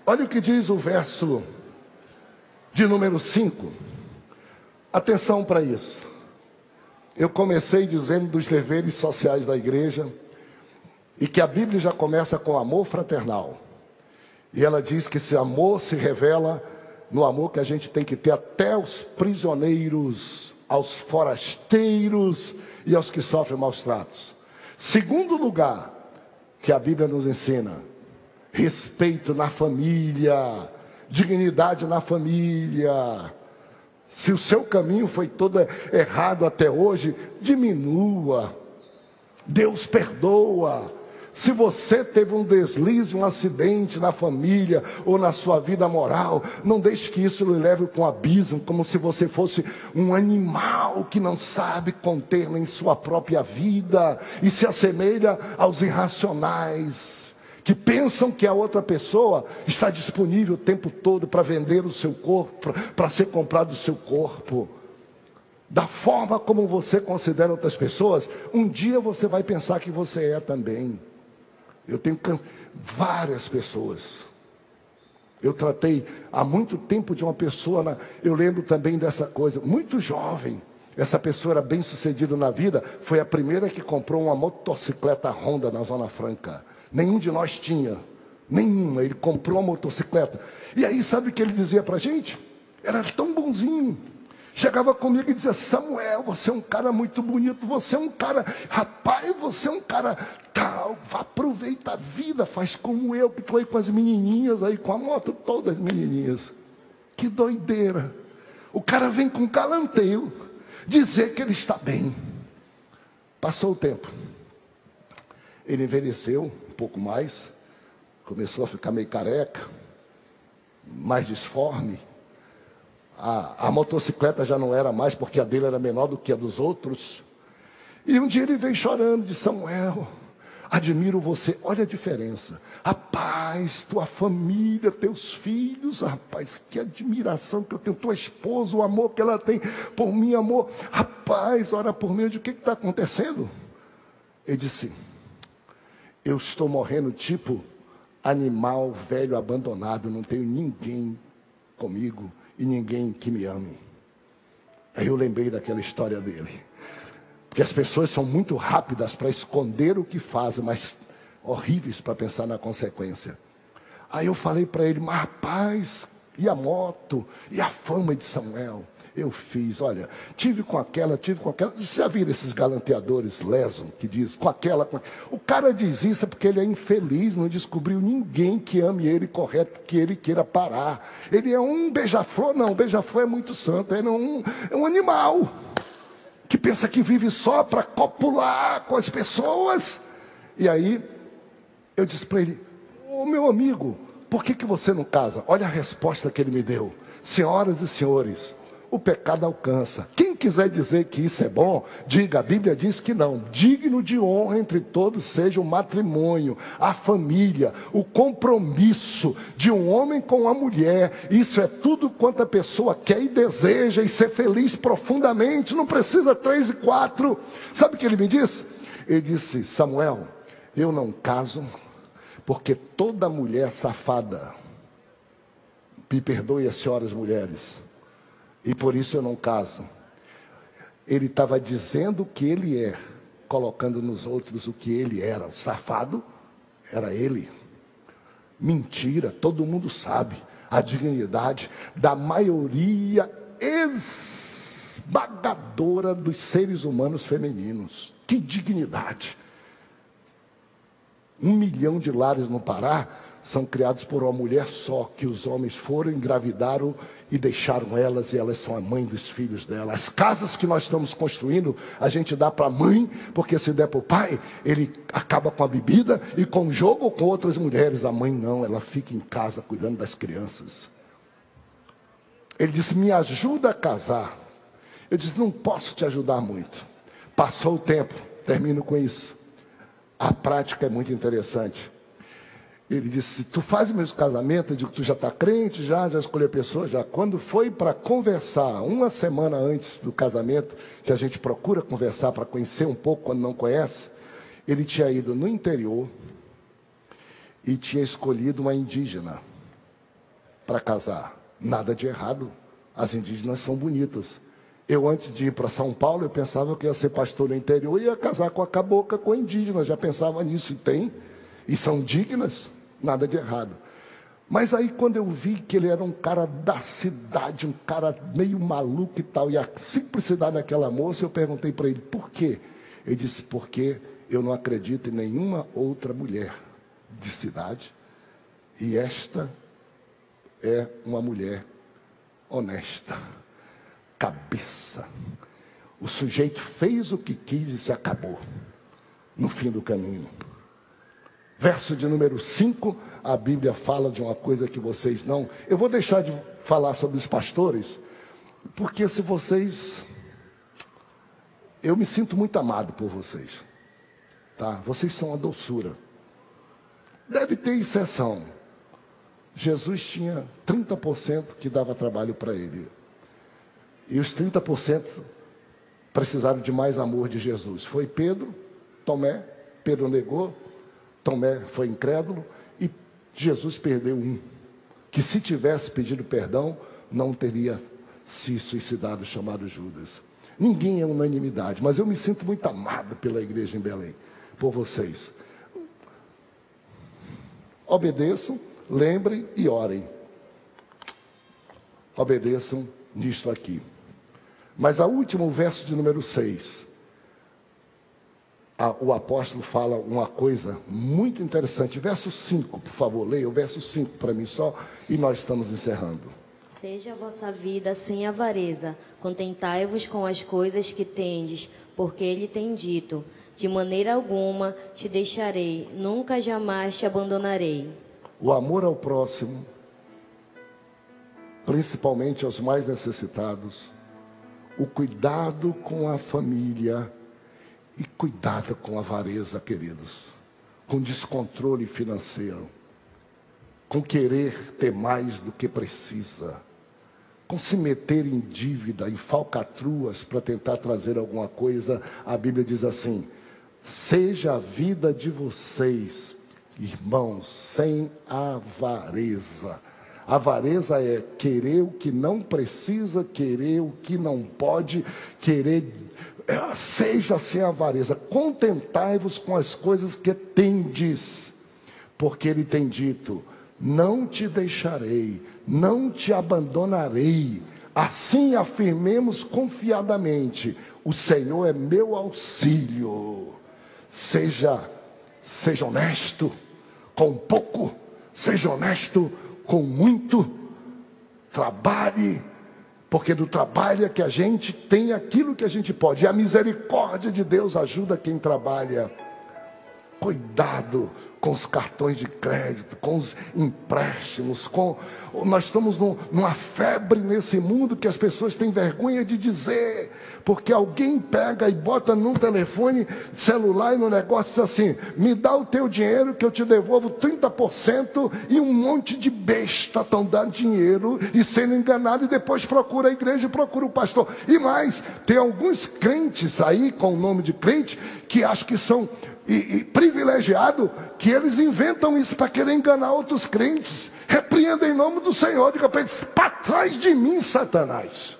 Olha o que diz o verso de número 5. Atenção para isso. Eu comecei dizendo dos deveres sociais da igreja e que a Bíblia já começa com amor fraternal. E ela diz que esse amor se revela no amor que a gente tem que ter até aos prisioneiros, aos forasteiros e aos que sofrem maus tratos. Segundo lugar que a Bíblia nos ensina, respeito na família, dignidade na família. Se o seu caminho foi todo errado até hoje, diminua. Deus perdoa. Se você teve um deslize, um acidente na família ou na sua vida moral, não deixe que isso lhe leve para um abismo, como se você fosse um animal que não sabe conter em sua própria vida e se assemelha aos irracionais, que pensam que a outra pessoa está disponível o tempo todo para vender o seu corpo, para ser comprado o seu corpo. Da forma como você considera outras pessoas, um dia você vai pensar que você é também. Eu tenho can... várias pessoas. Eu tratei há muito tempo de uma pessoa, na... eu lembro também dessa coisa, muito jovem. Essa pessoa era bem sucedida na vida, foi a primeira que comprou uma motocicleta Honda na Zona Franca. Nenhum de nós tinha, nenhuma. Ele comprou uma motocicleta. E aí, sabe o que ele dizia para gente? Era tão bonzinho. Chegava comigo e dizia: Samuel, você é um cara muito bonito, você é um cara, rapaz, você é um cara tal, aproveita a vida, faz como eu, que estou aí com as menininhas aí, com a moto, todas as menininhas. Que doideira. O cara vem com calanteio dizer que ele está bem. Passou o tempo. Ele envelheceu um pouco mais, começou a ficar meio careca, mais disforme a, a motocicleta já não era mais, porque a dele era menor do que a dos outros. E um dia ele veio chorando de Samuel. Admiro você, olha a diferença. A paz, tua família, teus filhos, rapaz, que admiração que eu tenho, tua esposa, o amor que ela tem por mim, amor. Rapaz, ora por mim, o que está acontecendo? Ele disse: Eu estou morrendo tipo animal velho abandonado, não tenho ninguém comigo e ninguém que me ame. Aí eu lembrei daquela história dele. Porque as pessoas são muito rápidas para esconder o que fazem, mas horríveis para pensar na consequência. Aí eu falei para ele, mas rapaz, e a moto, e a fama de Samuel? Eu fiz, olha, tive com aquela, tive com aquela. Você já viram esses galanteadores leso que diz com aquela, com O cara diz isso porque ele é infeliz, não descobriu ninguém que ame ele correto, que ele queira parar. Ele é um beija-flor, não, beija-flor é muito santo, ele é um, é um animal que pensa que vive só para copular com as pessoas. E aí eu disse para ele: Ô meu amigo, por que, que você não casa? Olha a resposta que ele me deu. Senhoras e senhores, o pecado alcança. Quem quiser dizer que isso é bom, diga, a Bíblia diz que não. Digno de honra entre todos seja o matrimônio, a família, o compromisso de um homem com a mulher. Isso é tudo quanto a pessoa quer e deseja e ser feliz profundamente. Não precisa três e quatro. Sabe o que ele me disse? Ele disse: Samuel, eu não caso porque toda mulher safada, me perdoe as senhoras mulheres e por isso eu não caso. Ele estava dizendo o que ele é, colocando nos outros o que ele era. O safado era ele. Mentira, todo mundo sabe. A dignidade da maioria esmagadora dos seres humanos femininos. Que dignidade! Um milhão de lares no Pará são criados por uma mulher só, que os homens foram, engravidaram e deixaram elas, e elas são a mãe dos filhos dela. As casas que nós estamos construindo, a gente dá para a mãe, porque se der para o pai, ele acaba com a bebida e com o jogo com outras mulheres. A mãe não, ela fica em casa cuidando das crianças. Ele disse: Me ajuda a casar. Eu disse: Não posso te ajudar muito. Passou o tempo, termino com isso. A prática é muito interessante. Ele disse: Tu faz o mesmo casamento? Eu digo: Tu já está crente? Já, já escolheu a pessoa? Já. Quando foi para conversar, uma semana antes do casamento, que a gente procura conversar para conhecer um pouco quando não conhece, ele tinha ido no interior e tinha escolhido uma indígena para casar. Nada de errado. As indígenas são bonitas. Eu, antes de ir para São Paulo, eu pensava que ia ser pastor no interior e ia casar com a cabocla, com a indígena. Já pensava nisso, e tem. E são dignas nada de errado. Mas aí quando eu vi que ele era um cara da cidade, um cara meio maluco e tal, e a simplicidade daquela moça, eu perguntei para ele, por quê? Ele disse, porque eu não acredito em nenhuma outra mulher de cidade, e esta é uma mulher honesta, cabeça. O sujeito fez o que quis e se acabou no fim do caminho. Verso de número 5, a Bíblia fala de uma coisa que vocês não. Eu vou deixar de falar sobre os pastores, porque se vocês. Eu me sinto muito amado por vocês. Tá? Vocês são a doçura. Deve ter exceção. Jesus tinha 30% que dava trabalho para ele. E os 30% precisaram de mais amor de Jesus. Foi Pedro, Tomé, Pedro negou, Tomé foi incrédulo e Jesus perdeu um, que se tivesse pedido perdão, não teria se suicidado, chamado Judas. Ninguém é unanimidade, mas eu me sinto muito amado pela igreja em Belém, por vocês. Obedeçam, lembrem e orem. Obedeçam nisto aqui. Mas a última, o verso de número 6 a, o apóstolo fala uma coisa muito interessante. Verso 5, por favor, leia o verso 5 para mim só, e nós estamos encerrando. Seja a vossa vida sem avareza, contentai-vos com as coisas que tendes, porque ele tem dito: De maneira alguma te deixarei, nunca jamais te abandonarei. O amor ao próximo, principalmente aos mais necessitados, o cuidado com a família, E cuidado com avareza, queridos, com descontrole financeiro, com querer ter mais do que precisa, com se meter em dívida, em falcatruas para tentar trazer alguma coisa. A Bíblia diz assim: seja a vida de vocês, irmãos, sem avareza. Avareza é querer o que não precisa, querer o que não pode, querer seja sem avareza, contentai-vos com as coisas que tendes, porque ele tem dito: não te deixarei, não te abandonarei. Assim afirmemos confiadamente: o Senhor é meu auxílio. Seja, seja honesto com pouco, seja honesto com muito. Trabalhe porque do trabalho é que a gente tem aquilo que a gente pode. E a misericórdia de Deus ajuda quem trabalha. Cuidado com os cartões de crédito, com os empréstimos, com nós estamos num, numa febre nesse mundo que as pessoas têm vergonha de dizer, porque alguém pega e bota num telefone celular e no negócio assim: me dá o teu dinheiro que eu te devolvo 30% e um monte de besta estão dando dinheiro e sendo enganado e depois procura a igreja e procura o pastor. E mais, tem alguns crentes aí com o nome de crente que acham que são e, e privilegiado que eles inventam isso para querer enganar outros crentes. Repreenda em nome do Senhor, diga para eles: para trás de mim, Satanás.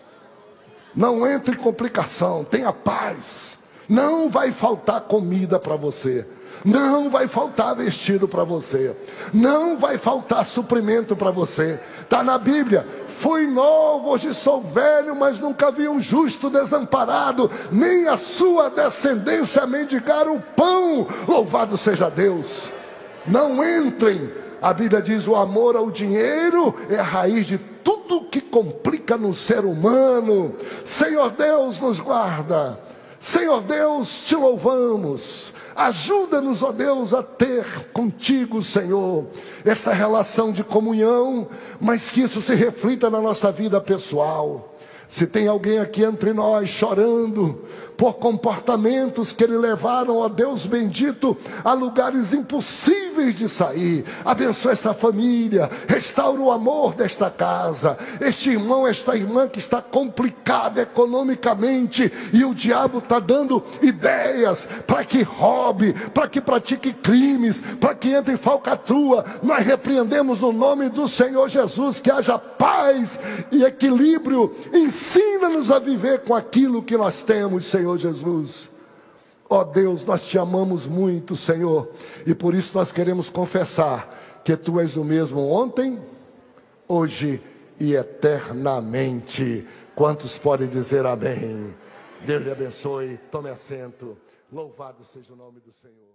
Não entre em complicação, tenha paz. Não vai faltar comida para você. Não vai faltar vestido para você. Não vai faltar suprimento para você. Está na Bíblia. Fui novo, hoje sou velho, mas nunca vi um justo desamparado, nem a sua descendência mendigar o pão. Louvado seja Deus. Não entrem. A Bíblia diz: o amor ao dinheiro é a raiz de tudo que complica no ser humano. Senhor Deus, nos guarda. Senhor Deus, te louvamos. Ajuda-nos, ó Deus, a ter contigo, Senhor, esta relação de comunhão, mas que isso se reflita na nossa vida pessoal. Se tem alguém aqui entre nós chorando, por comportamentos que lhe levaram, ó Deus bendito, a lugares impossíveis de sair. Abençoa essa família, restaura o amor desta casa. Este irmão, esta irmã que está complicada economicamente e o diabo está dando ideias para que roube, para que pratique crimes, para que entre em falcatrua. Nós repreendemos no nome do Senhor Jesus que haja paz e equilíbrio. Ensina-nos a viver com aquilo que nós temos, Senhor. Senhor Jesus. Ó oh Deus, nós te amamos muito, Senhor, e por isso nós queremos confessar que tu és o mesmo ontem, hoje e eternamente. Quantos podem dizer amém? Deus lhe abençoe, tome assento. Louvado seja o nome do Senhor.